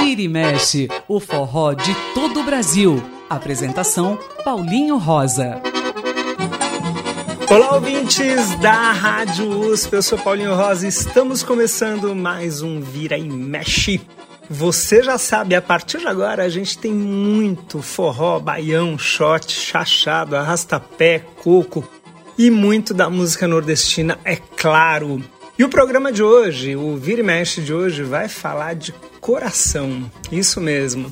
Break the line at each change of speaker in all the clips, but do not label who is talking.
Vira e mexe, o forró de todo o Brasil. Apresentação Paulinho Rosa.
Olá, ouvintes da Rádio USP, eu sou Paulinho Rosa. Estamos começando mais um Vira e Mexe. Você já sabe, a partir de agora a gente tem muito forró, baião, shot, chachado, arrastapé, coco e muito da música nordestina, é claro. E o programa de hoje, o Vira e Mexe de hoje, vai falar de coração. Isso mesmo.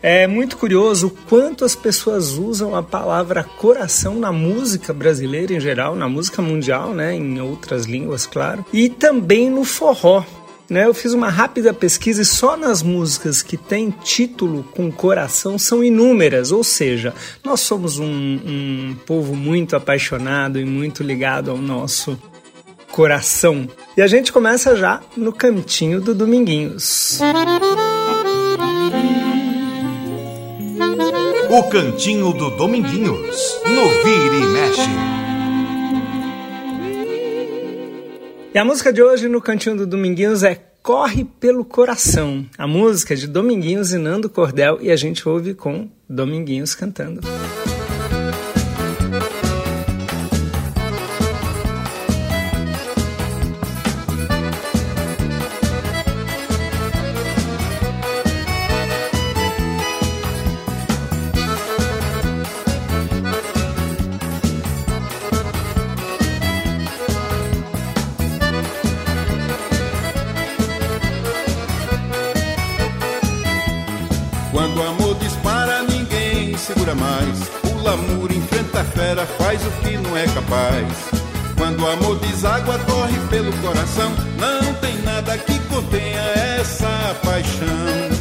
É muito curioso o quanto as pessoas usam a palavra coração na música brasileira em geral, na música mundial, né, em outras línguas, claro, e também no forró. Né, eu fiz uma rápida pesquisa e só nas músicas que tem título com coração são inúmeras, ou seja, nós somos um, um povo muito apaixonado e muito ligado ao nosso coração. E a gente começa já no cantinho do Dominguinhos.
O cantinho do Dominguinhos, no Vira e Mexe.
E a música de hoje no Cantinho do Dominguinhos é Corre pelo Coração, a música de Dominguinhos e Nando Cordel, e a gente ouve com Dominguinhos cantando.
Quando o amor dispara, ninguém segura mais. O lamur enfrenta a fera, faz o que não é capaz. Quando o amor deságua, corre pelo coração. Não tem nada que contenha essa paixão.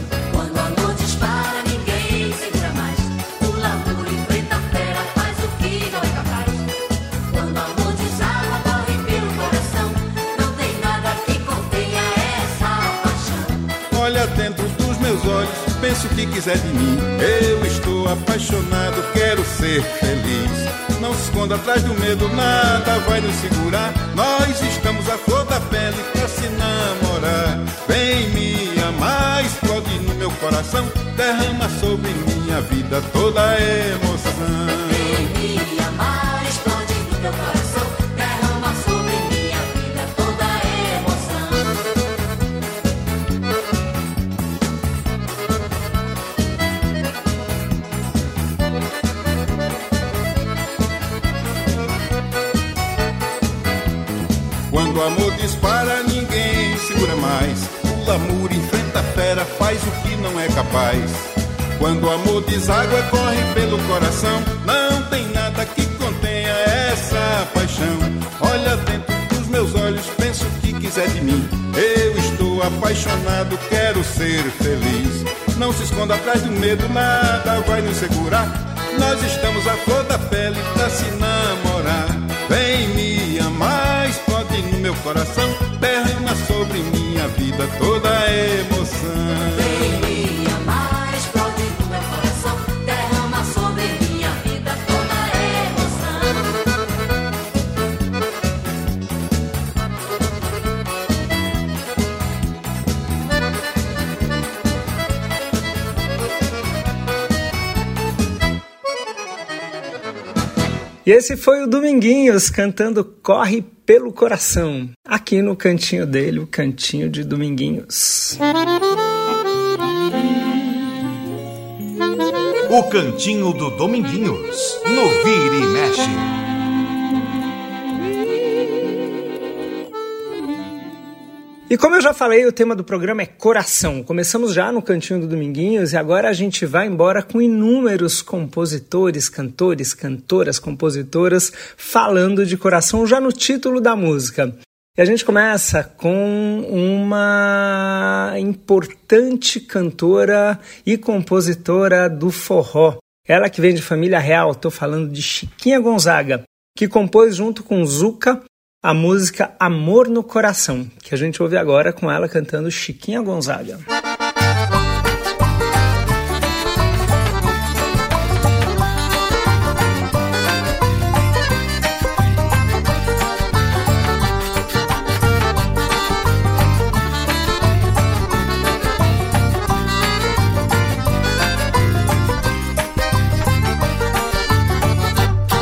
Pensa o que quiser de mim. Eu estou apaixonado, quero ser feliz. Não se esconda atrás do medo, nada vai nos segurar. Nós estamos à flor da pele pra se namorar. Vem me amar, explode no meu coração. Derrama sobre minha vida toda a emoção.
Vem me amar, explode no teu coração.
Mais. O lamur enfrenta fera, faz o que não é capaz. Quando o amor deságua, corre pelo coração. Não tem nada que contenha essa paixão. Olha dentro dos meus olhos, pensa o que quiser de mim. Eu estou apaixonado, quero ser feliz. Não se esconda atrás do medo, nada vai nos segurar. Nós estamos à flor da pele pra se namorar. Vem me amar, explode no meu coração. Derrama sobre minha vida toda a emoção.
E esse foi o Dominguinhos cantando Corre pelo Coração, aqui no cantinho dele, o cantinho de Dominguinhos.
O cantinho do Dominguinhos, no Vira e Mexe.
E como eu já falei, o tema do programa é coração. Começamos já no Cantinho do Dominguinhos e agora a gente vai embora com inúmeros compositores, cantores, cantoras, compositoras falando de coração já no título da música. E a gente começa com uma importante cantora e compositora do forró. Ela que vem de família real, estou falando de Chiquinha Gonzaga, que compôs junto com Zuca a música Amor no Coração, que a gente ouve agora com ela cantando Chiquinha Gonzaga.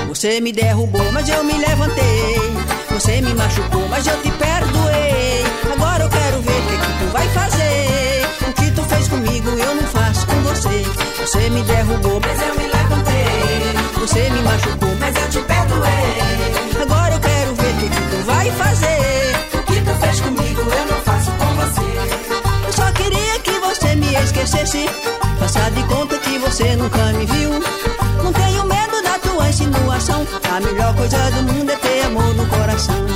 Você me derrubou, mas eu me levantei você me machucou, mas eu te perdoei. Agora eu quero ver o que, que tu vai fazer. O que tu fez comigo eu não faço com você. Você me derrubou, mas eu me levantei. Você me machucou, mas eu te perdoei. Agora eu quero ver o que, que tu vai fazer. O que tu fez comigo eu não faço com você. Eu só queria que você me esquecesse. Passar de conta que você nunca me viu. Não tenho A melhor coisa do mundo é ter amor no coração.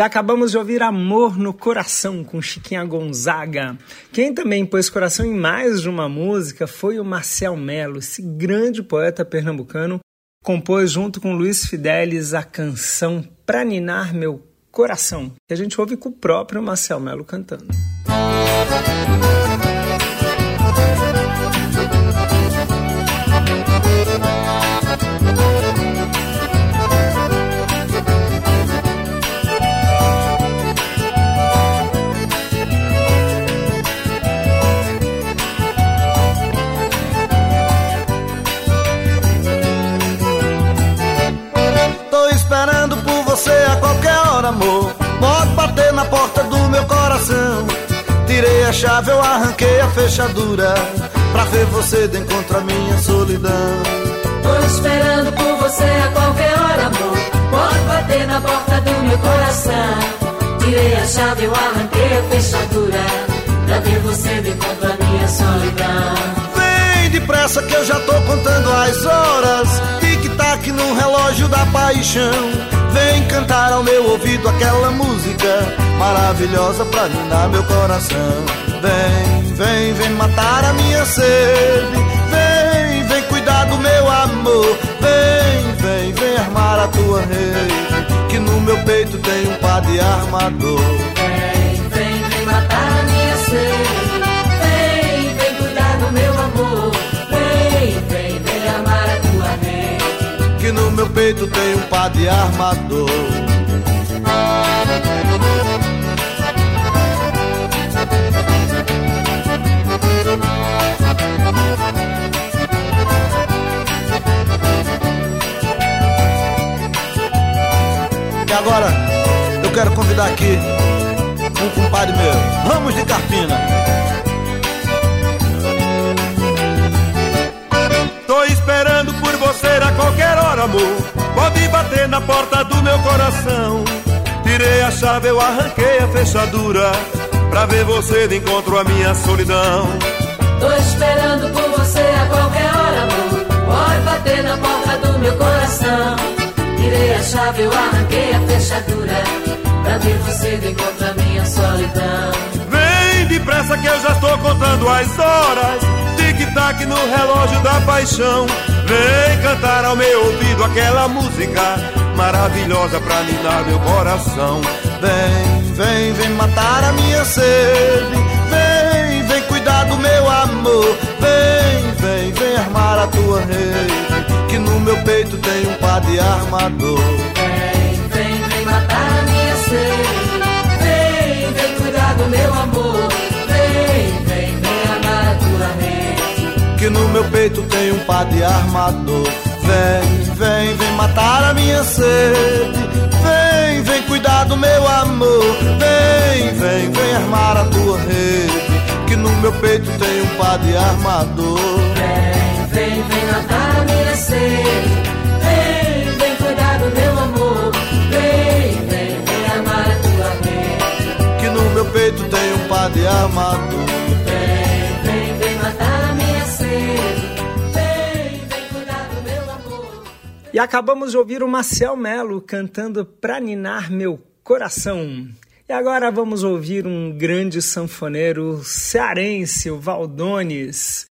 E acabamos de ouvir Amor no Coração com Chiquinha Gonzaga. Quem também pôs coração em mais de uma música foi o Marcel Melo, esse grande poeta pernambucano, compôs junto com Luiz Fidelis a canção Pra Ninar Meu Coração, que a gente ouve com o próprio Marcel Melo cantando.
Tô amor. Pode bater na porta do meu coração. Tirei a chave, eu arranquei a fechadura. Pra ver você de encontro a minha solidão.
Tô esperando por você a qualquer hora, amor. Pode bater na porta do meu coração. Tirei a chave, eu arranquei a fechadura. Pra ver você de encontro a minha solidão.
Vem depressa que eu já tô contando as horas. Tic-tac no relógio da paixão. Vem cantar ao meu ouvido aquela música maravilhosa pra ninar meu coração. Vem, vem, vem matar a minha sede. Vem, vem cuidar do meu amor. Vem, vem, vem armar a tua rede. Que no meu peito tem um par de armador. Peito tem um par de armador. E agora eu quero convidar aqui um compadre meu, Ramos de Carpina.
Amor. Pode bater na porta do meu coração. Tirei a chave, eu arranquei a fechadura. Pra ver você de encontro a minha solidão.
Tô esperando por você a qualquer hora, amor. Pode bater na porta do meu coração. Tirei a chave, eu arranquei a fechadura. Pra ver você de encontro a minha solidão.
Depressa
que eu já estou contando as horas. Tic-tac no relógio da paixão. Vem cantar ao meu ouvido aquela música maravilhosa pra ninar meu coração.
Vem, vem, vem matar a minha sede. Vem, vem cuidar do meu amor. Vem, vem, vem armar a tua rede. Que no meu peito tem um par de armador.
Vem, vem, vem matar a minha sede. Vem, vem cuidar do meu amor.
Que no meu peito tem um par de armador. Vem, vem, vem matar a minha sede. Vem, vem cuidar do meu amor. Vem, vem, vem armar a tua rede. Que no meu peito tem um par de armador.
Vem, vem, vem matar a minha sede. Vem, vem cuidar do meu amor. Vem, vem, vem amar a tua rede.
Que no meu peito tem um par de armador.
E acabamos de ouvir o Marcel Melo cantando Pra Ninar Meu Coração. E agora vamos ouvir um grande sanfoneiro cearense, o Valdones.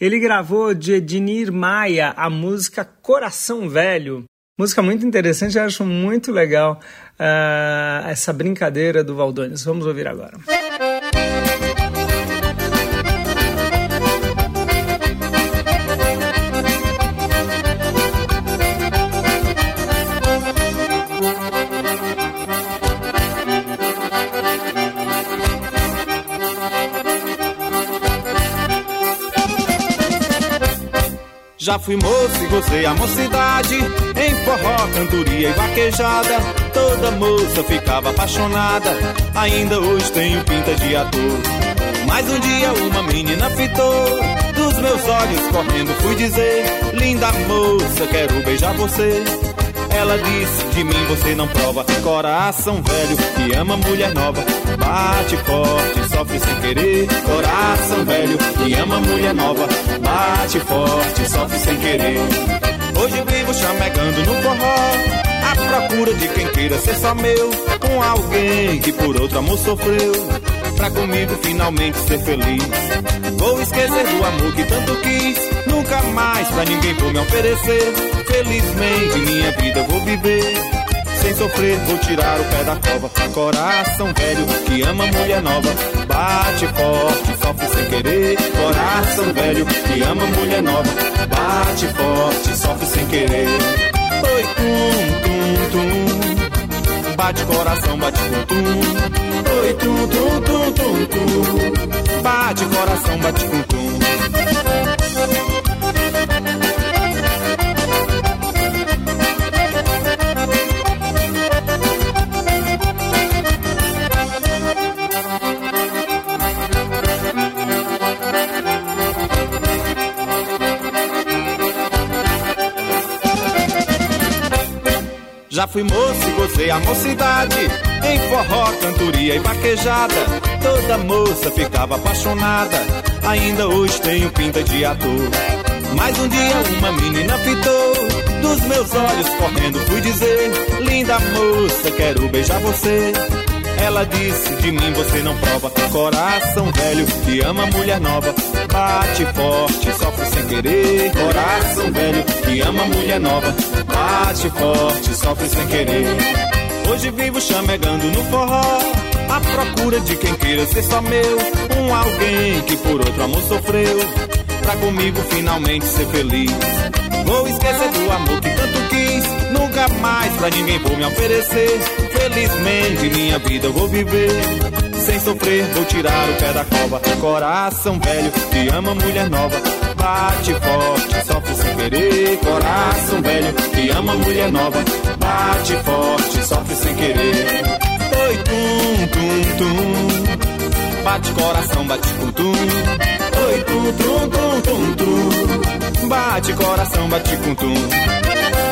Ele gravou de Ednir Maia a música Coração Velho. Música muito interessante, eu acho muito legal ah, essa brincadeira do Valdones. Vamos ouvir agora.
Já fui moço e gozei a mocidade Em forró, cantoria e vaquejada. Toda moça ficava apaixonada Ainda hoje tenho pinta de ator. Mas um dia uma menina fitou Dos meus olhos correndo fui dizer Linda moça, quero beijar você ela disse, de mim você não prova. Coração velho que ama mulher nova. Bate forte, sofre sem querer. Coração velho que ama mulher nova. Bate forte, sofre sem querer. Hoje vivo chamegando no forró. À procura de quem queira ser só meu. Com alguém que por outro amor sofreu. Pra comigo finalmente ser feliz. Vou esquecer do amor que tanto quis. Nunca mais pra ninguém vou me oferecer Felizmente minha vida vou viver sem sofrer, vou tirar o pé da cova. Coração velho que ama mulher nova, bate forte, sofre sem querer. Coração velho que ama mulher nova, bate forte, sofre sem querer. Oi, tum, tum, tum. Bate coração, bate tum, tum. Oi, tum, tum, tum, tum, tum. Bate coração, bate tum, tum. Já fui moço e gozei a mocidade. Em forró, cantoria e vaquejada Toda moça ficava apaixonada. Ainda hoje tenho pinta de ator. Mas um dia uma menina fitou Dos meus olhos correndo fui dizer Linda moça, quero beijar você. Ela disse, de mim você não prova Coração velho que ama mulher nova. Bate forte, sofre sem querer. Coração velho que ama mulher nova. Bate forte, sofre sem querer. Hoje vivo chamegando no forró. À procura de quem queira ser só meu. Um alguém que por outro amor sofreu. Pra comigo finalmente ser feliz. Vou esquecer do amor que tanto quis. Nunca mais pra ninguém vou me oferecer. Felizmente minha vida eu vou viver. Sem sofrer vou tirar o pé da cova. Coração velho que ama mulher nova Bate forte, sofre sem querer Coração velho que ama mulher nova. Bate forte, sofre sem querer. Oi, tum, tum, tum. Bate coração, bate tum, tum. Oi, tum, tum, tum, tum, tum. Bate coração, bate tum, tum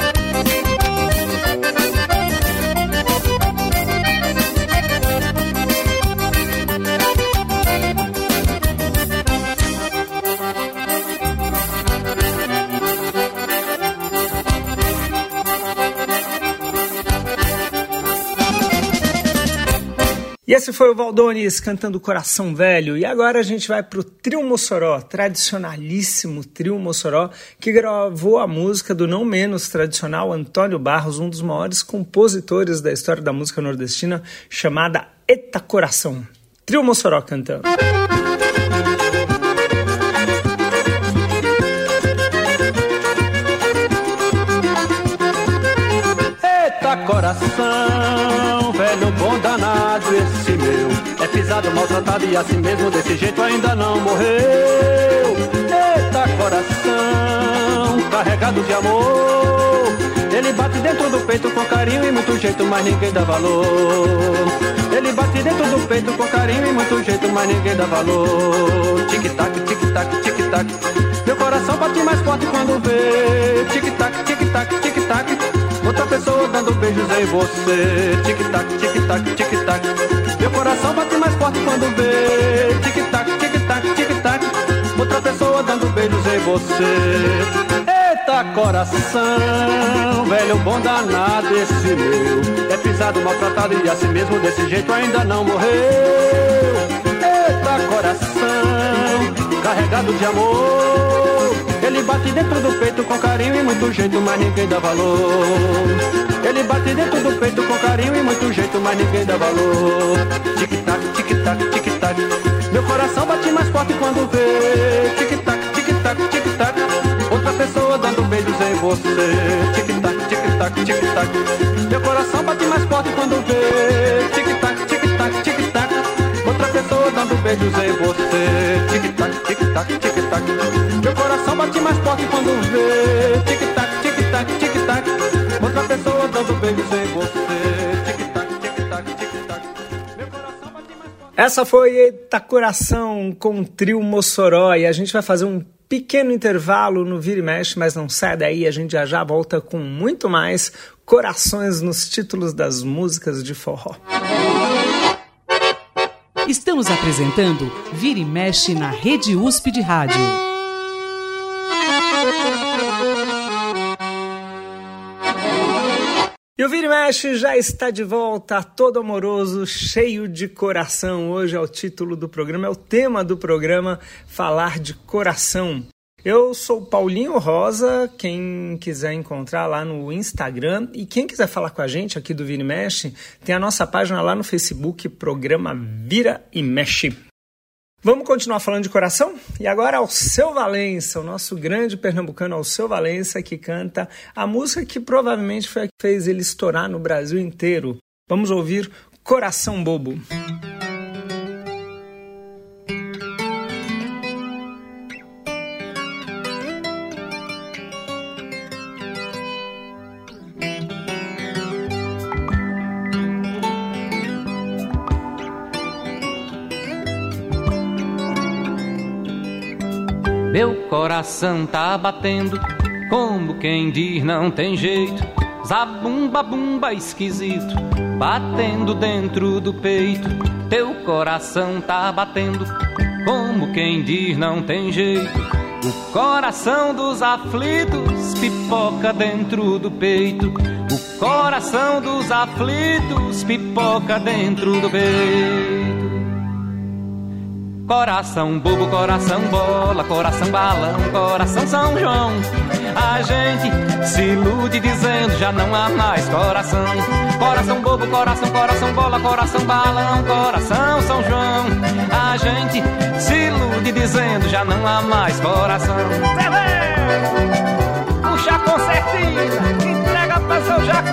E esse foi o Valdones cantando Coração Velho. E agora a gente vai pro Trio Mossoró, tradicionalíssimo Trio Mossoró, que gravou a música do não menos tradicional Antônio Barros, um dos maiores compositores da história da música nordestina, chamada Eta Coração. Trio Mossoró cantando.
Eita coração, maltratado e assim mesmo desse jeito ainda não morreu. Eita coração, carregado de amor. Ele bate dentro do peito com carinho e muito jeito, mas ninguém dá valor. Ele bate dentro do peito com carinho e muito jeito, mas ninguém dá valor. Tic-tac, tic-tac, tic-tac. Meu coração bate mais forte quando vê. Tic-tac, tic-tac, tic-tac Outra pessoa dando beijos em você. Tic-tac, tic-tac, tic-tac. Meu coração bate mais forte quando vê. Tic-tac, tic-tac, tic-tac. Outra pessoa dando beijos em você. Eita coração, velho bom danado esse meu. É pisado, maltratado e assim mesmo desse jeito ainda não morreu. Eita coração, carregado de amor. Ele bate dentro do peito com carinho e muito jeito, mas ninguém dá valor. Ele bate dentro do peito com carinho e muito jeito, mas ninguém dá valor. Tic-tac, tic-tac, tic-tac. Meu coração bate mais forte quando vê. Tic-tac, tic-tac, tic-tac. Outra pessoa dando beijos em você. Tic-tac, tic-tac, tic-tac. Meu coração bate mais forte quando vê. Tic-tac, tic-tac, tic-tac. Outra pessoa dando beijos em você. Tic-tac, tic-tac, tic-tac. Coração bate mais forte quando vê. Tic-tac, tic-tac, tic-tac. Outra pessoa dando beijos em você. Tic-tac, tic-tac, tic-tac. Meu coração bate mais forte.
Essa foi Eita Coração com o Trio Mossoró. E a gente vai fazer um pequeno intervalo no Vira e Mexe, mas não sai daí, a gente já já volta com muito mais corações nos títulos das músicas de forró.
Estamos apresentando Vira e Mexe na Rede USP de Rádio.
E o Vira e já está de volta, todo amoroso, cheio de coração. Hoje é o título do programa, é o tema do programa, falar de coração. Eu sou Paulinho Rosa, quem quiser encontrar lá no Instagram e quem quiser falar com a gente aqui do Vira e Mexe, tem a nossa página lá no Facebook, programa Vira e Mexe. Vamos continuar falando de coração? E agora Alceu Valença, o nosso grande pernambucano Alceu Valença, que canta a música que provavelmente foi a que fez ele estourar no Brasil inteiro. Vamos ouvir Coração Bobo.
Meu coração tá batendo, como quem diz não tem jeito. Zabumba bumba esquisito, batendo dentro do peito. Teu coração tá batendo, como quem diz não tem jeito. O coração dos aflitos pipoca dentro do peito. O coração dos aflitos pipoca dentro do peito. Coração bobo, coração bola, coração balão, coração São João. A gente se ilude dizendo já não há mais coração. Coração bobo, coração, coração bola, coração balão, coração São João. A gente se ilude dizendo já não há mais coração. Puxa a concertina, entrega pra seu Jaco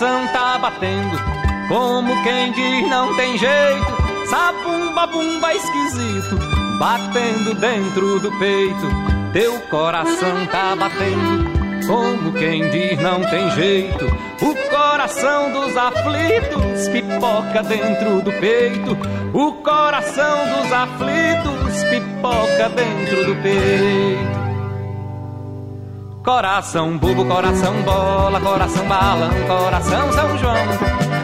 Coração tá batendo, como quem diz não tem jeito. Sabumba, bumba esquisito, batendo dentro do peito. Teu coração tá batendo, como quem diz não tem jeito. O coração dos aflitos pipoca dentro do peito. O coração dos aflitos pipoca dentro do peito. Coração bobo, coração bola, coração balão, coração São João.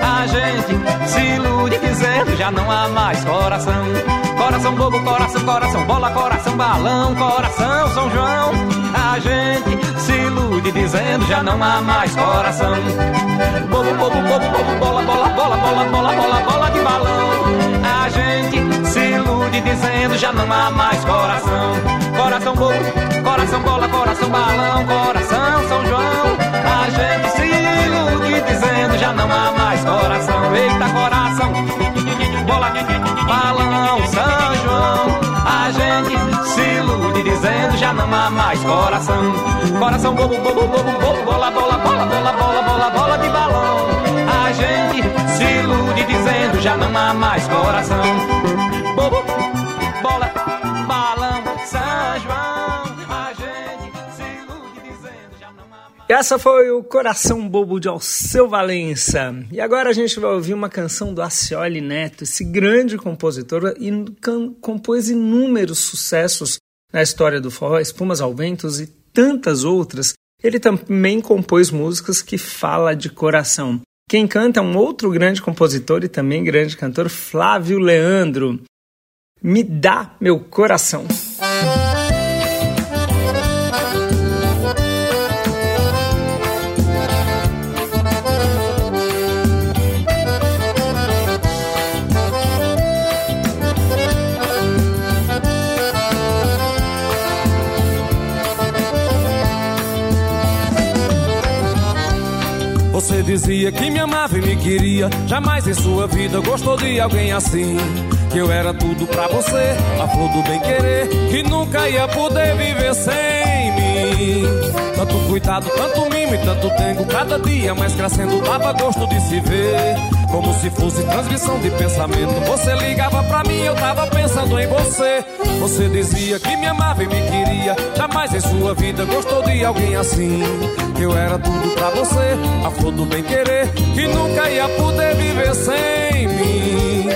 A gente se ilude dizendo já não há mais coração. Coração bobo, coração, coração bola, coração balão, coração São João. A gente se ilude dizendo já não há mais coração. Bobo, bobo, bobo, bobo, bola, bola, bola, bola, bola, bola, bola de balão. A gente se ilude dizendo já não há mais coração. Coração bobo, coração bola, coração balão, coração São João. A gente se ilude dizendo já não há mais coração. Eita, coração, bola, balão, São João. A gente se ilude dizendo já não há mais coração. Coração bobo, bobo, bobo, bobo, bola, bola, bola, bola, bola, bola, bola de balão. A gente se ilude dizendo já não há mais coração.
Essa foi o Coração Bobo de Alceu Valença. E agora a gente vai ouvir uma canção do Acioli Neto, esse grande compositor e compôs inúmeros sucessos na história do forró, Espumas ao Ventos e tantas outras. Ele também compôs músicas que fala de coração. Quem canta é um outro grande compositor e também grande cantor, Flávio Leandro. Me dá meu coração.
Dizia que me amava e me queria. Jamais em sua vida gostou de alguém assim. Que eu era tudo pra você, a flor do bem querer. Que nunca ia poder viver sem mim. Tanto cuidado, tanto mimo e tanto tengo. Cada dia mais crescendo, dava gosto de se ver. Como se fosse transmissão de pensamento. Você ligava pra mim, eu tava pensando em você. Você dizia que me amava e me queria. Jamais em sua vida gostou de alguém assim. Eu era tudo pra você, a flor do bem querer. Que nunca ia poder viver sem mim.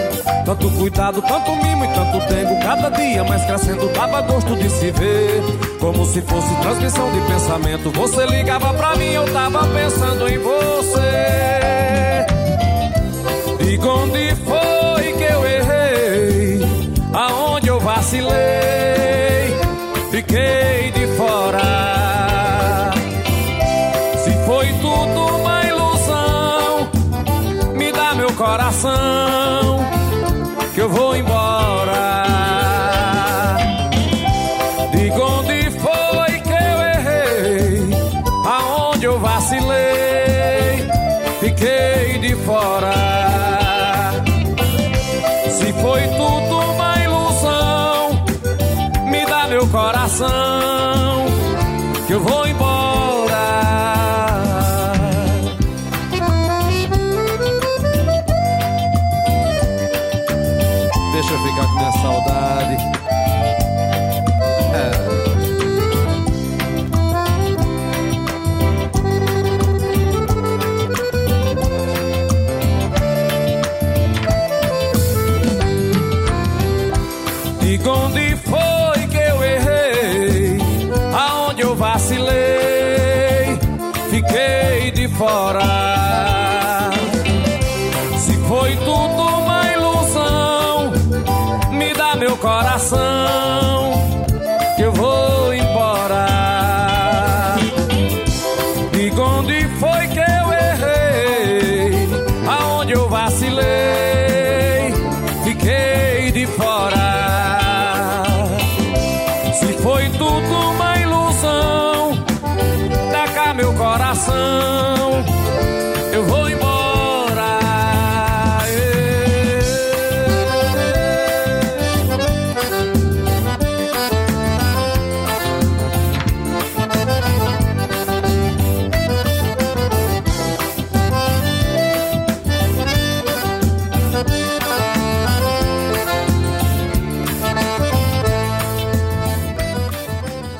Tanto cuidado, tanto mimo e tanto tempo. Cada dia mais crescendo, dava gosto de se ver. Como se fosse transmissão de pensamento. Você ligava pra mim, eu tava pensando em você. E onde meu coração. Eu vou embora.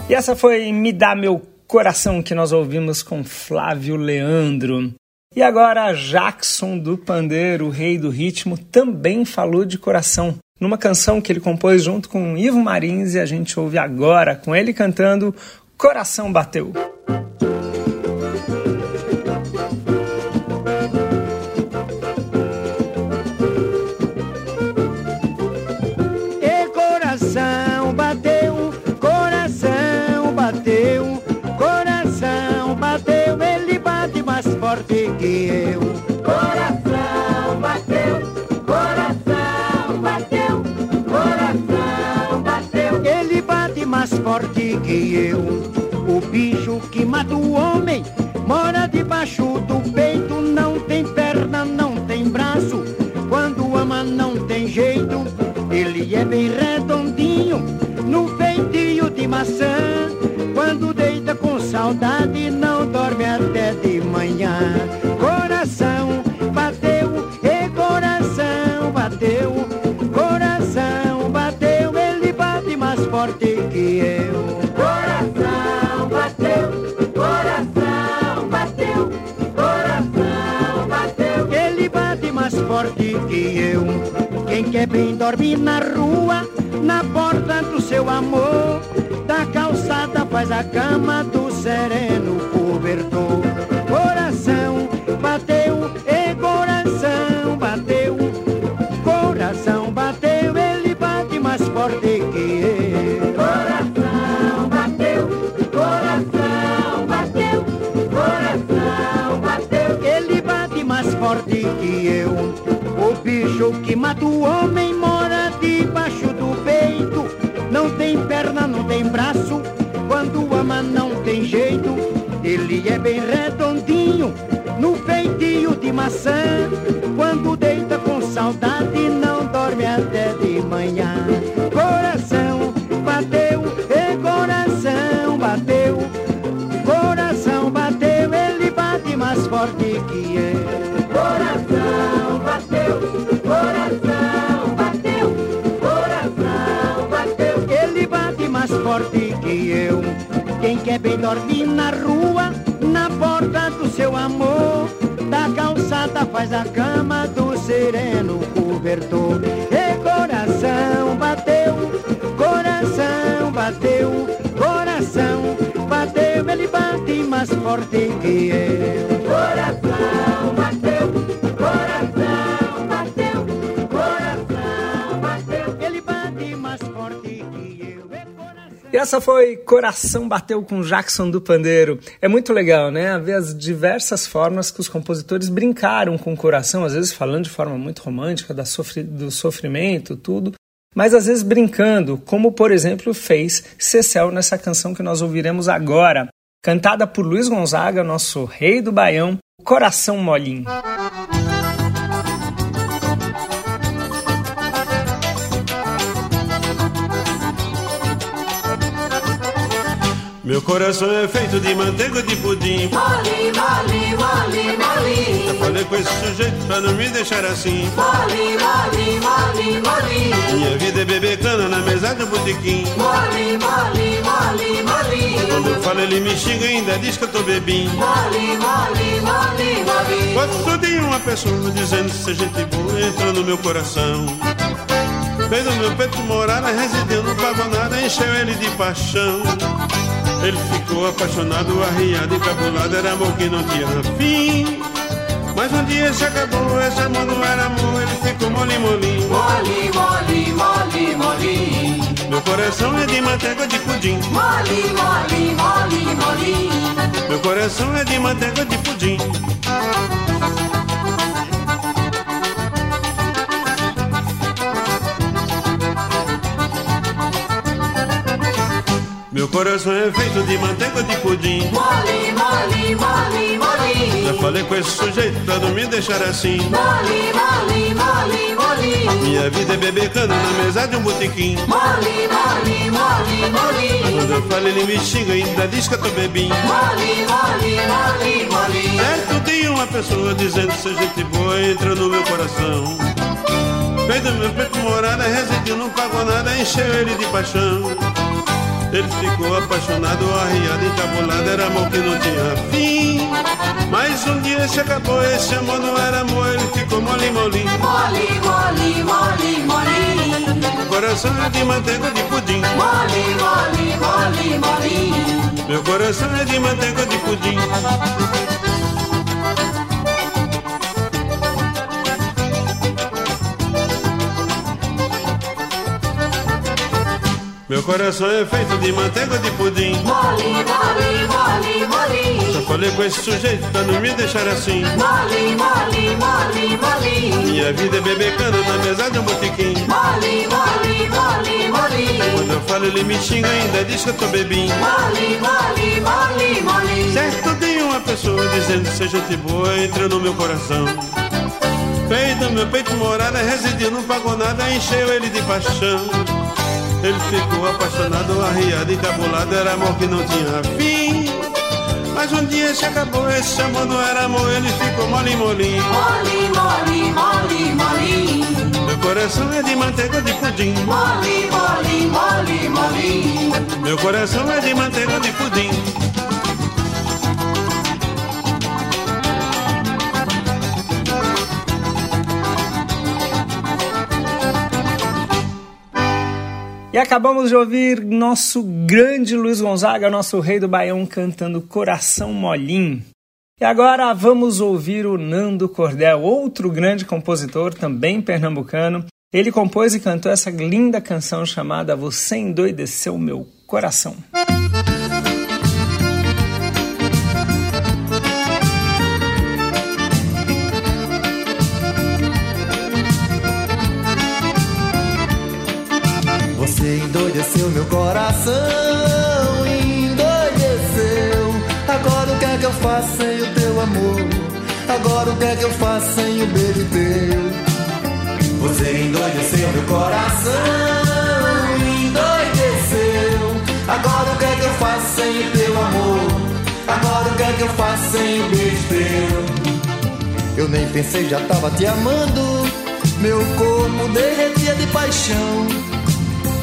E
essa foi Me dar Meu Coração que nós ouvimos com Flávio Leandro. E agora Jackson do Pandeiro, o rei do ritmo, também falou de coração. Numa canção que ele compôs junto com Ivo Marins e a gente ouve agora com ele cantando Coração Bateu.
Que eu. O bicho que mata o homem mora debaixo do peito, não tem perna, não tem braço. Quando ama não tem jeito, ele é bem redondinho, no feitio de maçã. Quando deita com saudade, não dorme até de manhã. Forte que eu. Quem quer bem dorme na rua, na porta do seu amor. Da calçada faz a cama do sereno cobertor. Coração bateu, e coração bateu. Coração bateu, ele bate mais forte que eu. Coração bateu, coração bateu, coração bateu. Ele bate mais forte que eu. Bicho que mata o homem mora debaixo do peito. Não tem perna, não tem braço. Quando ama, não tem jeito. Ele é bem redondinho, no feitio de maçã. Quando deita com saudade, não dorme até de manhã. Coração Quem quer bem dormir na rua, na porta do seu amor. Da calçada faz a cama do sereno cobertor. E coração bateu, coração bateu, coração bateu, ele bate mais forte que eu. Coração
essa foi Coração Bateu com Jackson do Pandeiro. É muito legal, né? Ver as diversas formas que os compositores brincaram com o coração, às vezes falando de forma muito romântica da sofri do sofrimento, tudo, mas às vezes brincando, como por exemplo fez Cecel nessa canção que nós ouviremos agora, cantada por Luiz Gonzaga, nosso rei do Baião, Coração Molinho.
Meu coração é feito de manteiga de pudim.
Mole, mole, mole, mole.
Já falei com esse sujeito pra não me deixar assim.
Mole, mole, mole, mole.
Minha vida é beber cana na mesa do botequim.
Mole, mole, mole, mole.
Quando eu falo ele me xinga e ainda diz que eu tô bebinho.
Mole, mole, mole, mole.
Outro dia uma pessoa dizendo se gente boa entrou no meu coração. Fez o meu peito morar, residiu, não pagou nada, encheu ele de paixão. Ele ficou apaixonado, arriado e cabulado, era amor que não tinha fim. Mas um dia se acabou, esse amor não era amor, ele ficou mole, molinho.
Mole, mole, mole, mole.
Meu coração é de manteiga de pudim.
Mole, mole, mole, mole.
Meu coração é de manteiga de pudim. Meu coração é feito de manteiga de pudim.
Mole, mole, mole, mole.
Já falei com esse sujeito pra não me deixar assim.
Mole, mole, mole, mole.
Minha vida é beber cana na mesa de um botequim.
Mole, mole, mole, mole.
Quando eu falo ele me xinga e ainda diz que eu tô bebinho.
Mole, mole, mole, mole.
Certo dia uma pessoa dizendo se gente boa entra no meu coração. Fez do meu peito morada, residiu, não pagou nada, encheu ele de paixão. Ele ficou apaixonado, arriado, encabulado, era amor que não tinha fim. Mas um dia se acabou, esse amor não era amor, ele ficou mole.
Mole, mole, mole, mole.
Meu coração é de manteiga de pudim.
Mole, mole, mole, mole.
Meu coração é de manteiga de pudim. Meu coração é feito de manteiga de pudim.
Mole, mole, mole, mole.
Só falei com esse sujeito pra não me deixar assim.
Mole, mole, mole, mole.
Minha vida é beber cana na mesa de um botequim.
Mole, mole, mole, mole.
Quando eu falo, ele me xinga ainda, diz que eu tô bebinho.
Mole, mole, mole, mole.
Certo tem uma pessoa dizendo seja gente boa, entrou no meu coração. Fez do meu peito morada, residiu, não pagou nada, encheu ele de paixão. Ele ficou apaixonado, arriado, encabulado, era amor que não tinha fim. Mas um dia se acabou, esse amor não era amor, ele ficou mole, molinho.
Mole, mole, mole, mole.
Meu coração é de manteiga de pudim.
Mole, mole, mole, mole.
Meu coração é de manteiga de pudim.
E acabamos de ouvir nosso grande Luiz Gonzaga, nosso rei do Baião, cantando Coração Molim. E agora vamos ouvir o Nando Cordel, outro grande compositor, também pernambucano. Ele compôs e cantou essa linda canção chamada Você Endoideceu Meu Coração.
Endoideceu meu coração, endoideceu. Agora o que é que eu faço sem o teu amor? Agora o que é que eu faço sem o beijo teu? Você endoideceu meu coração, endoideceu. Agora o que é que eu faço sem o teu amor? Agora o que é que eu faço sem o beijo teu? Eu nem pensei, já tava te amando. Meu corpo derretia de paixão.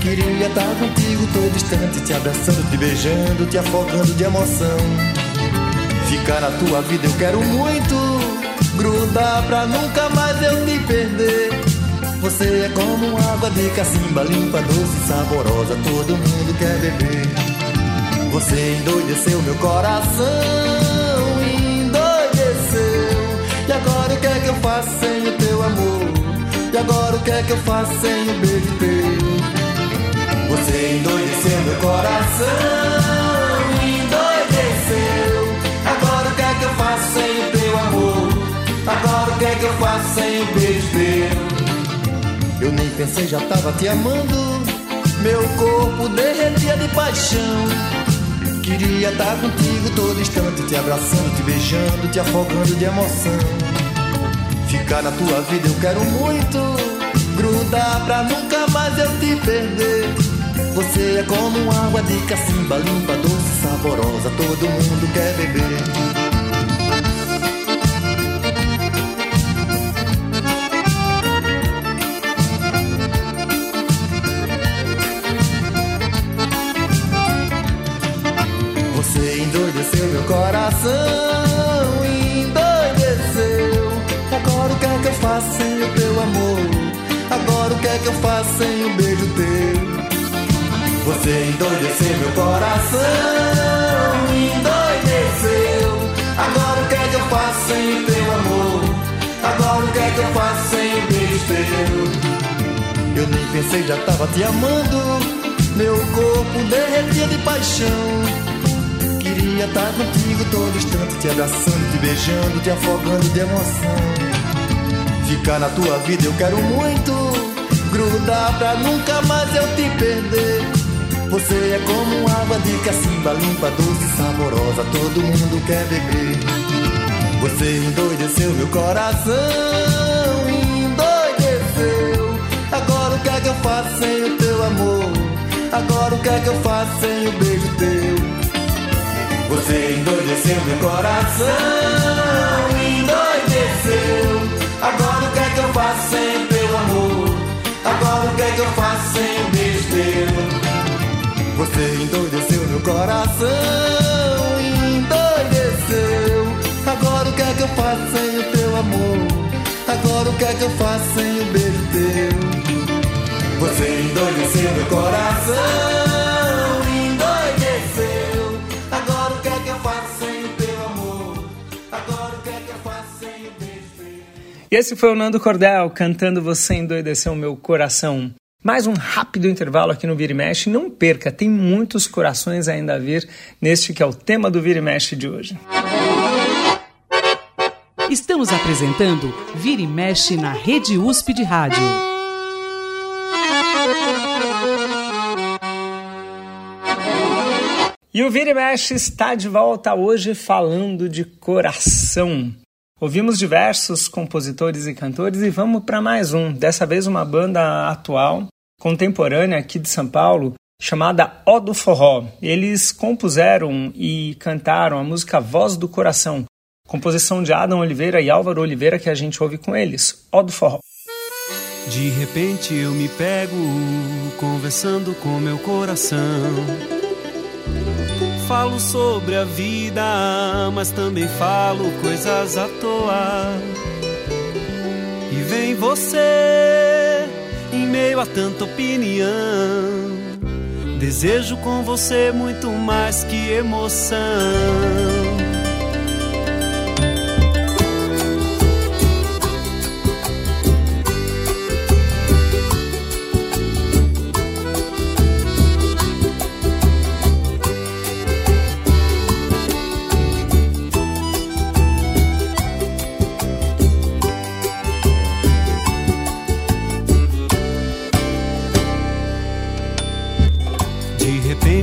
Queria estar contigo todo instante, te abraçando, te beijando, te afogando de emoção. Ficar na tua vida eu quero muito, grudar pra nunca mais eu te perder. Você é como água de cacimba, limpa, doce, saborosa, todo mundo quer beber. Você endoideceu meu coração, endoideceu. E agora o que é que eu faço sem o teu amor? E agora o que é que eu faço sem o beijo teu? Você endoideceu meu coração, endoideceu. Agora o que é que eu faço sem o teu amor? Agora o que é que eu faço sem o beijo teu? Eu nem pensei, já tava te amando. Meu corpo derretia de paixão. Queria estar contigo todo instante, te abraçando, te beijando, te afogando de emoção. Ficar na tua vida eu quero muito, grudar pra nunca mais eu te perder. Você é como água de cacimba, limpa, doce, saborosa, todo mundo quer beber. Você endoideceu meu coração, endoideceu. Agora o que é que eu faço sem o teu amor? Agora o que é que eu faço sem o teu? Você endoideceu meu coração, endoideceu. Agora o que é que eu faço sem teu amor? Agora o que é que eu faço sem beijo teu? Eu nem pensei, já tava te amando. Meu corpo derretia de paixão. Queria estar contigo todo instante, te abraçando, te beijando, te afogando de emoção. Ficar na tua vida eu quero muito, grudar pra nunca mais eu te perder. Você é como água de cacimba, limpa, doce, saborosa, todo mundo quer beber. Você endoideceu meu coração, endoideceu. Agora o que é que eu faço sem o teu amor? Agora o que é que eu faço sem o beijo teu? Você endoideceu meu coração, endoideceu. Agora o que é que eu faço sem o teu amor? Agora o que é que eu faço sem coração endoideceu. Agora o que é que eu faço sem o teu amor? Agora o que é que eu faço sem o beijo teu? Você endoideceu meu coração, endoideceu. Agora o que é que eu faço sem o teu amor? Agora o que é que eu faço sem o beijo teu?
E esse foi o Nando Cordel cantando Você Endoideceu Meu Coração. Mais um rápido intervalo aqui no Vira e Mexe. Não perca, tem muitos corações ainda a vir neste que é o tema do Vira e Mexe de hoje.
Estamos apresentando Vira e Mexe na Rede USP de Rádio.
E o Vira e Mexe está de volta hoje falando de coração. Ouvimos diversos compositores e cantores e vamos para mais um. Dessa vez uma banda atual, contemporânea aqui de São Paulo, chamada O do Forró. Eles compuseram e cantaram a música Voz do Coração, composição de Adam Oliveira e Álvaro Oliveira que a gente ouve com eles. O do Forró.
De repente eu me pego conversando com meu coração. Falo sobre a vida, mas também falo coisas à toa. E vem você em meio a tanta opinião. Desejo com você muito mais que emoção.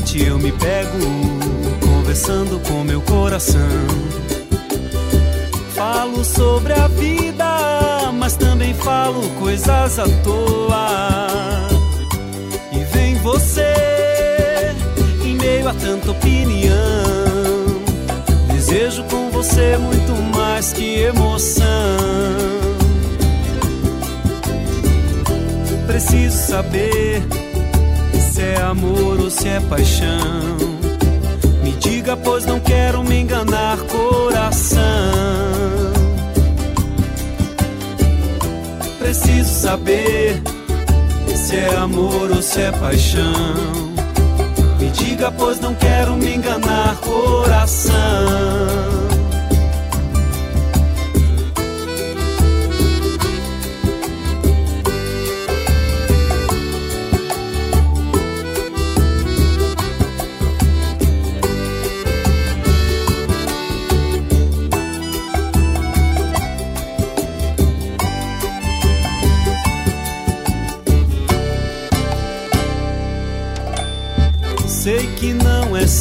Repente eu me pego conversando com meu coração. Falo sobre a vida, mas também falo coisas à toa. E vem você em meio a tanta opinião. Desejo com você muito mais que emoção. Preciso saber se é amor ou se é paixão. Me diga, pois não quero me enganar, coração. Preciso saber se é amor ou se é paixão. Me diga, pois não quero me enganar, coração.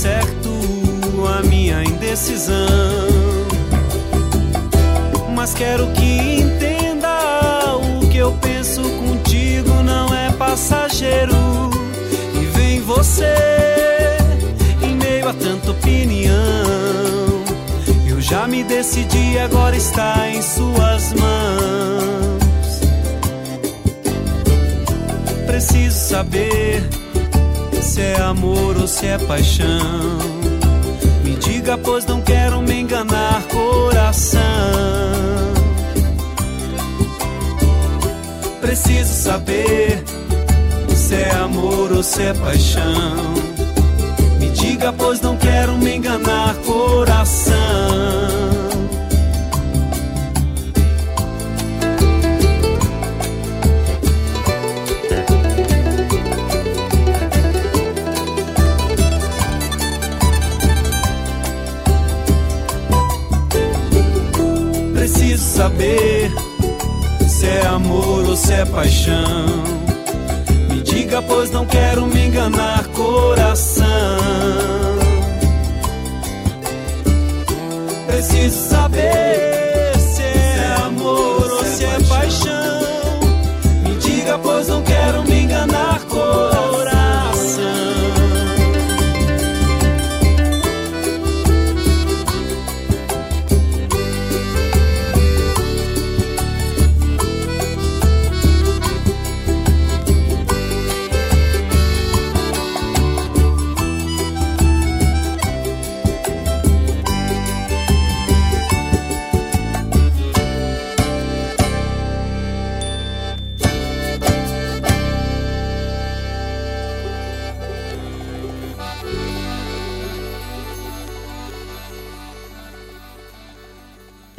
Certo a minha indecisão, mas quero que entenda o que eu penso contigo não é passageiro. E vem você em meio a tanta opinião. Eu já me decidi, agora está em suas mãos. Preciso saber se é amor ou se é paixão. Me diga, pois não quero me enganar, coração. Preciso saber se é amor ou se é paixão. Me diga, pois não quero me enganar, coração. Saber se é amor ou se é paixão. Me diga, pois não quero me enganar, coração. Preciso saber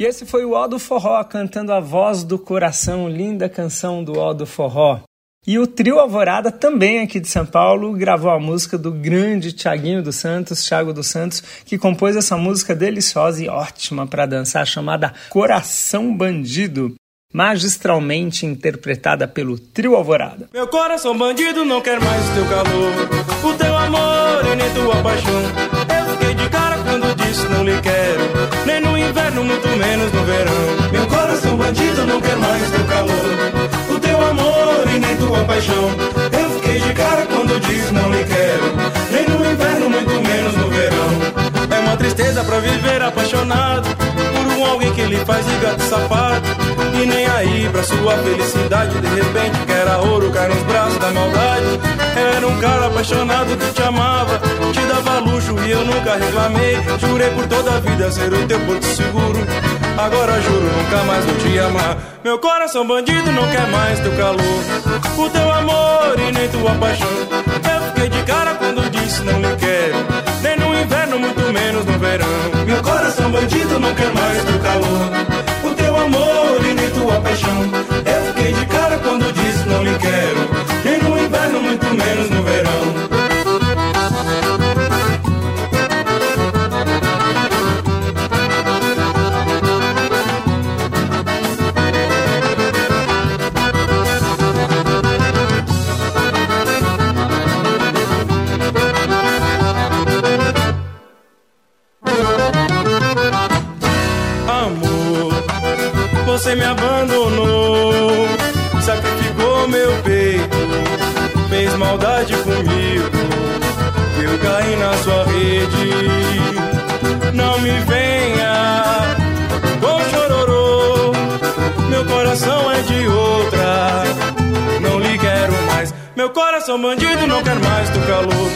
Esse foi o Ó do Forró cantando a voz do coração, linda canção do Ó do Forró. E o trio Alvorada, também aqui de São Paulo, gravou a música do grande Tiaguinho dos Santos, Thiago dos Santos, que compôs essa música deliciosa e ótima para dançar, chamada Coração Bandido, magistralmente interpretada pelo trio Alvorada.
Meu coração bandido não quer mais o teu calor, o teu amor e nem tua paixão. Fiquei de cara quando disse não lhe quero, nem no inverno, muito menos no verão. Meu coração bandido não quer mais teu calor, o teu amor e nem tua paixão. Eu fiquei de cara quando disse não lhe quero, nem no inverno, muito menos no verão. É uma tristeza pra viver apaixonado por um alguém que lhe faz de gato sapato. E nem aí pra sua felicidade, de repente que era ouro, cai nos braços da maldade. Era um cara apaixonado que te amava, te dava luxo e eu nunca reclamei. Jurei por toda a vida ser o teu porto seguro. Agora juro nunca mais vou te amar. Meu coração bandido não quer mais teu calor, o teu amor e nem tua paixão. Eu fiquei de cara quando disse não lhe quero, nem no inverno, muito menos no verão. Meu coração bandido não quer mais teu calor, o teu amor e nem tua paixão. Eu fiquei de cara quando disse não lhe quero, inverno, muito menos no verão. Você me abandonou, na sua rede. Não me venha com chororô, meu coração é de outra, não lhe quero mais. Meu coração bandido não quer mais teu calor,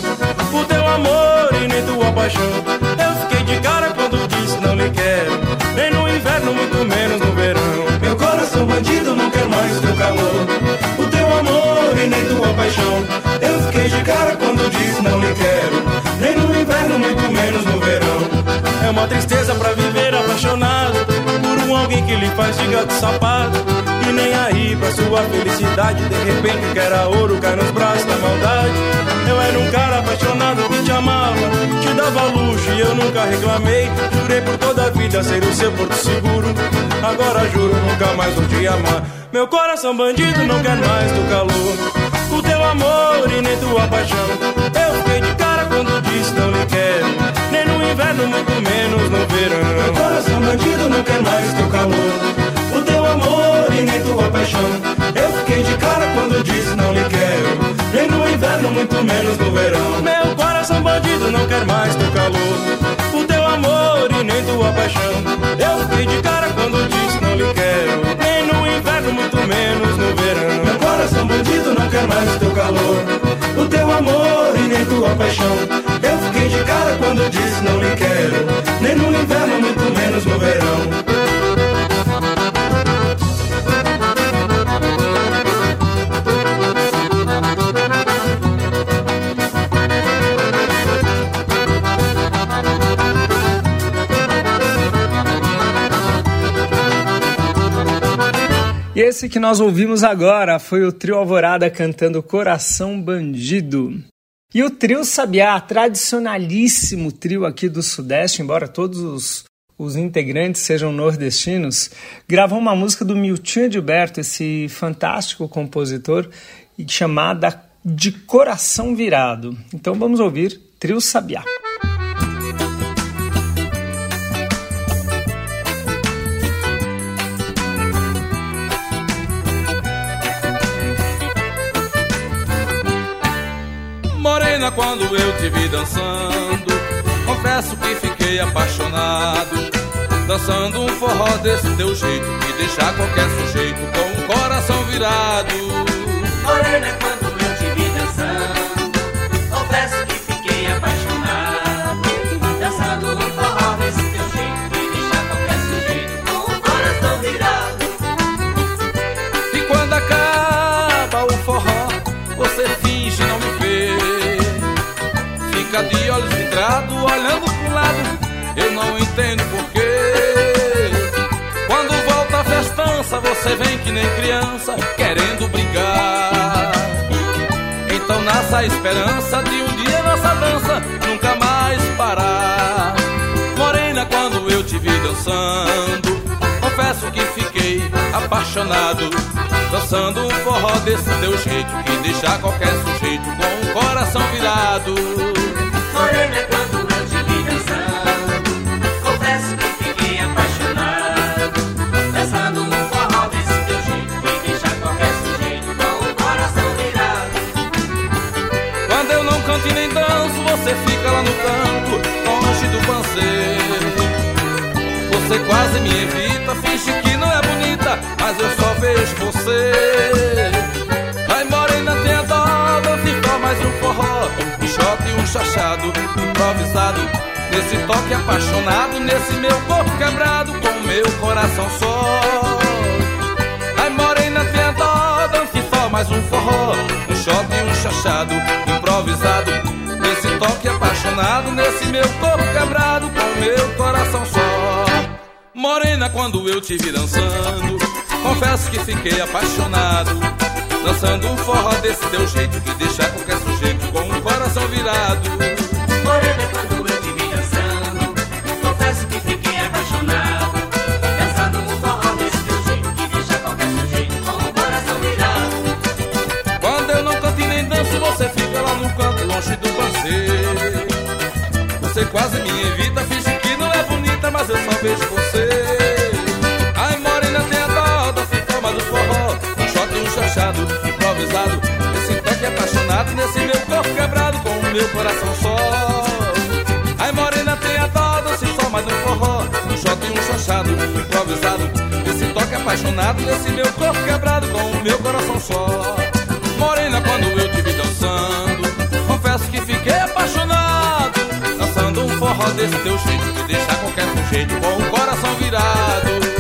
o teu amor e nem tua paixão. Eu fiquei de cara quando disse não lhe quero, nem no inverno, muito menos no verão. Meu coração bandido não quer mais teu calor, o teu amor e nem tua paixão. Eu fiquei de cara quando disse não lhe quero, menos no verão. É uma tristeza pra viver apaixonado por um alguém que lhe faz de gato sapato. E nem aí pra sua felicidade, de repente que era ouro, cai nos braços da maldade. Eu era um cara apaixonado que te amava, te dava luxo e eu nunca reclamei. Jurei por toda a vida ser o seu porto seguro. Agora juro nunca mais vou te amar. Meu coração bandido não quer mais teu calor, o teu amor e nem tua paixão. Eu nem no inverno, muito menos no verão. Meu coração bandido não quer mais teu calor, o teu amor e nem tua paixão. Eu fiquei de cara quando disse não lhe quero, nem no inverno, muito menos no verão. Meu coração bandido não quer mais teu calor, o teu amor e nem tua paixão. Eu fiquei de cara quando disse não lhe quero, nem no inverno, muito menos no verão. Meu coração bandido não quer mais teu calor, o teu amor e nem tua paixão. Eu fiquei de cara quando disse não lhe quero, nem no inverno, muito menos no verão.
E esse que nós ouvimos agora foi o trio Alvorada cantando Coração Bandido. E o trio Sabiá, tradicionalíssimo trio aqui do Sudeste, embora todos os, os integrantes sejam nordestinos, gravou uma música do Milton Gilberto, esse fantástico compositor, chamada De Coração Virado. Então vamos ouvir Trio Sabiá.
Quando eu te vi dançando, confesso que fiquei apaixonado. Dançando um forró desse teu jeito, que deixa qualquer sujeito com o coração virado.
Morena, quando eu te vi dançando, confesso que
Fica de olhos vidrados, olhando pro lado, eu não entendo porquê. você vem que nem criança, querendo brigar. Então nasce a esperança de um dia nossa dança nunca mais parar. Morena, quando eu te vi dançando, confesso que fiquei apaixonado. Dançando um forró desse teu jeito que deixa qualquer sujeito com o coração virado. Você quase me evita, finge que chachado, improvisado. Nesse toque apaixonado, nesse meu corpo quebrado, com meu coração só. Ai morena, tenha dó, dance só mais um forró. Um shot e um chachado, improvisado. Nesse toque apaixonado, nesse meu corpo quebrado Com meu coração só. Morena, quando eu te vi dançando Confesso que fiquei apaixonado. Dançando um forró desse teu jeito Que deixa qualquer sujeito com o coração virado vejo você. Ai, morena, tenha dó, da forma do forró. Um shot um chachado, improvisado. Nesse toque apaixonado, nesse meu corpo quebrado, com o meu coração só. Ai, morena, tenha dó, dance só mais um forró. Um shot um chachado, improvisado. Nesse toque apaixonado, nesse meu corpo quebrado, com o meu coração só. Desse teu jeito que deixa qualquer sujeito com o coração virado.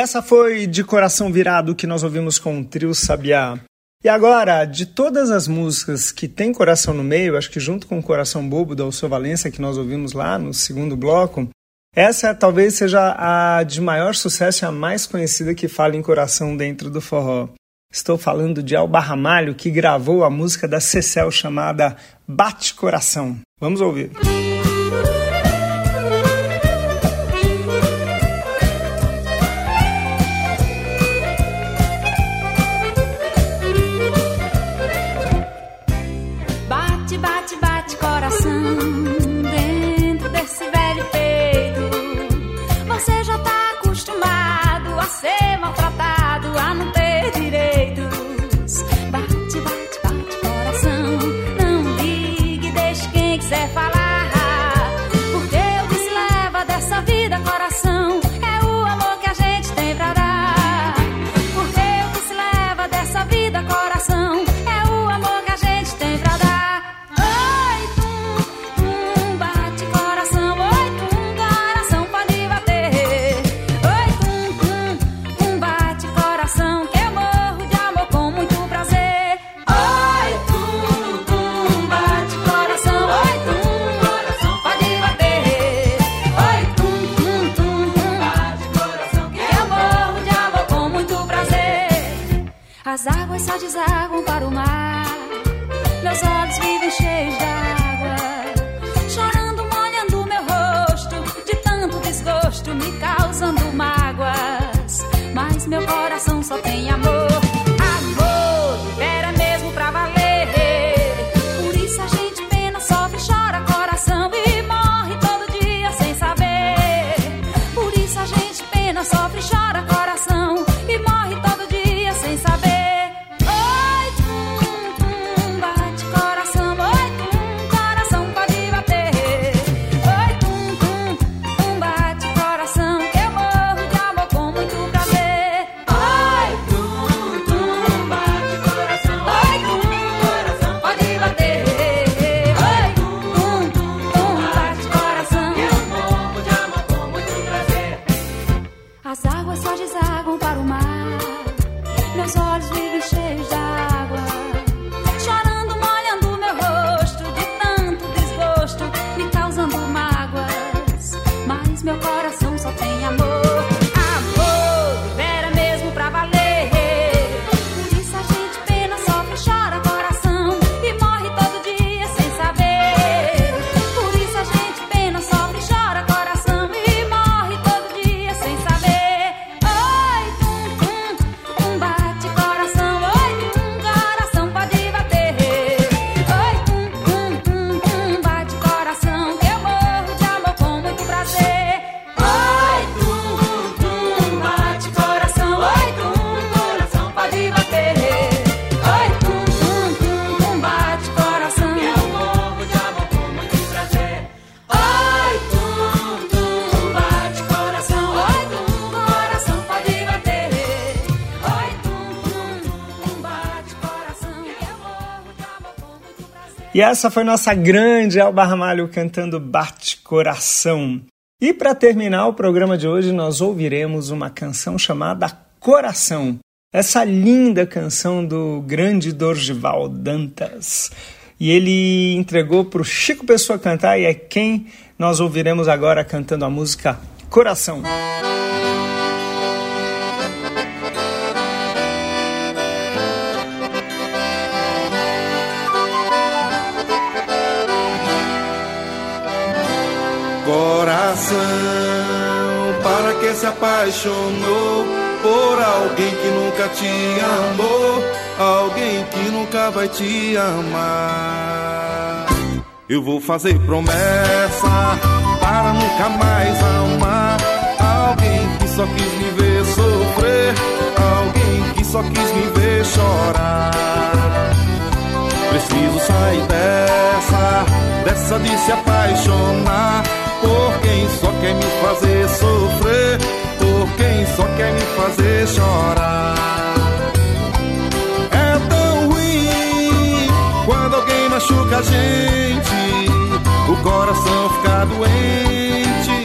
Essa foi de coração virado que nós ouvimos com o trio Sabiá. E agora, de todas as músicas que tem coração no meio, acho que junto com o Coração Bobo da Alceu Valença que nós ouvimos lá no segundo bloco, essa talvez seja a de maior sucesso e a mais conhecida que fala em coração dentro do forró. Estou falando de Alba Ramalho, que gravou a música da Cecel chamada Bate Coração. Vamos ouvir.
Bate, say para o mar. Meus olhos vivem cheios d'água. E
essa foi nossa grande Alba Ramalho cantando Bate Coração. E para terminar o programa de hoje, nós ouviremos uma canção chamada Coração. Essa linda canção do grande Dorgival Dantas. E ele entregou para o Chico Pessoa cantar e é quem nós ouviremos agora cantando a música Coração.
Coração, para que se apaixonou por alguém que nunca te amou, alguém que nunca vai te amar. Eu vou fazer promessa para nunca mais amar alguém que só quis me ver sofrer, alguém que só quis me ver chorar. Preciso sair dessa, dessa de se apaixonar por quem só quer me fazer sofrer, por quem só quer me fazer chorar. É tão ruim quando alguém machuca a gente, o coração fica doente,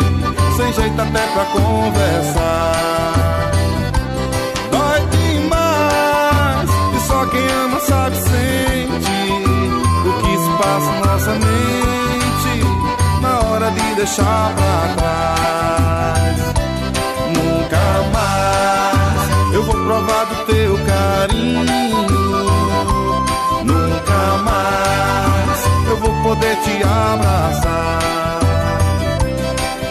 sem jeito até pra conversar. Dói demais, e só quem ama sabe sente o que se passa na nossa mente deixar pra trás. Nunca mais eu vou provar do teu carinho. Nunca mais eu vou poder te abraçar.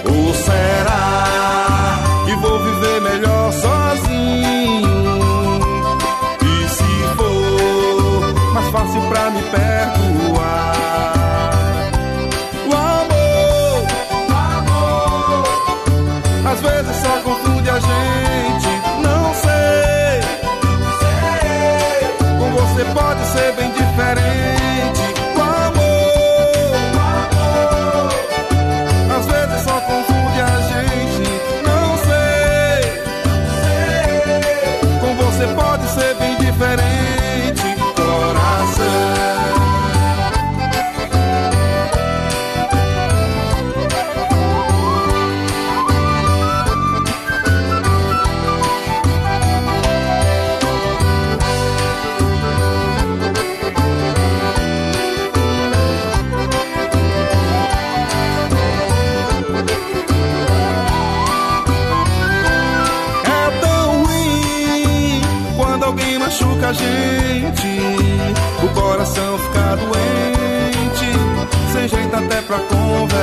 Ou será que vou viver melhor sozinho? E se for mais fácil pra me perdoar?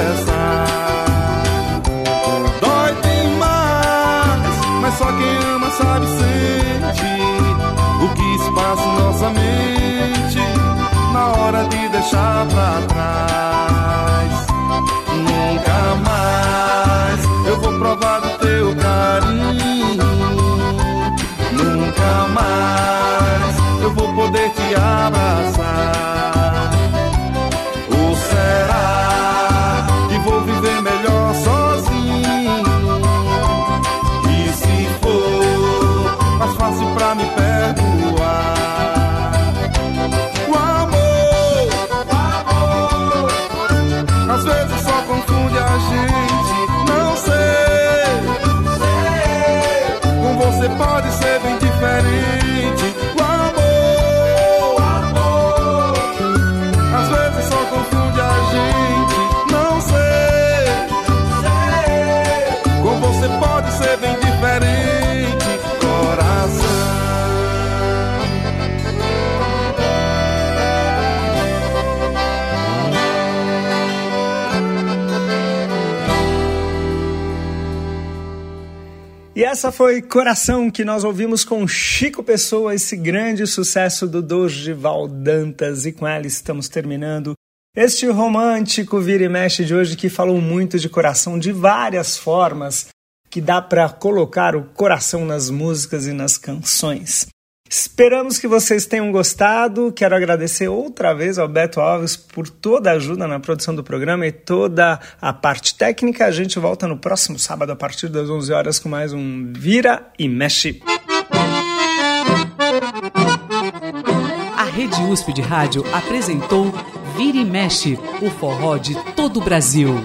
Conversar. Dói demais, mas só quem ama sabe sente o que se passa em nossa mente na hora de deixar pra trás.
Essa foi Coração que nós ouvimos com Chico Pessoa, esse grande sucesso do Dorival Dantas. E com ela estamos terminando este romântico vira e mexe de hoje que falou muito de coração de várias formas que dá para colocar o coração nas músicas e nas canções. Esperamos que vocês tenham gostado. Quero agradecer outra vez ao Beto Alves por toda a ajuda na produção do programa e toda a parte técnica. A gente volta no próximo sábado a partir das 11 horas com mais um Vira e Mexe.
A Rede USP de Rádio apresentou Vira e mexe, o forró de todo o Brasil.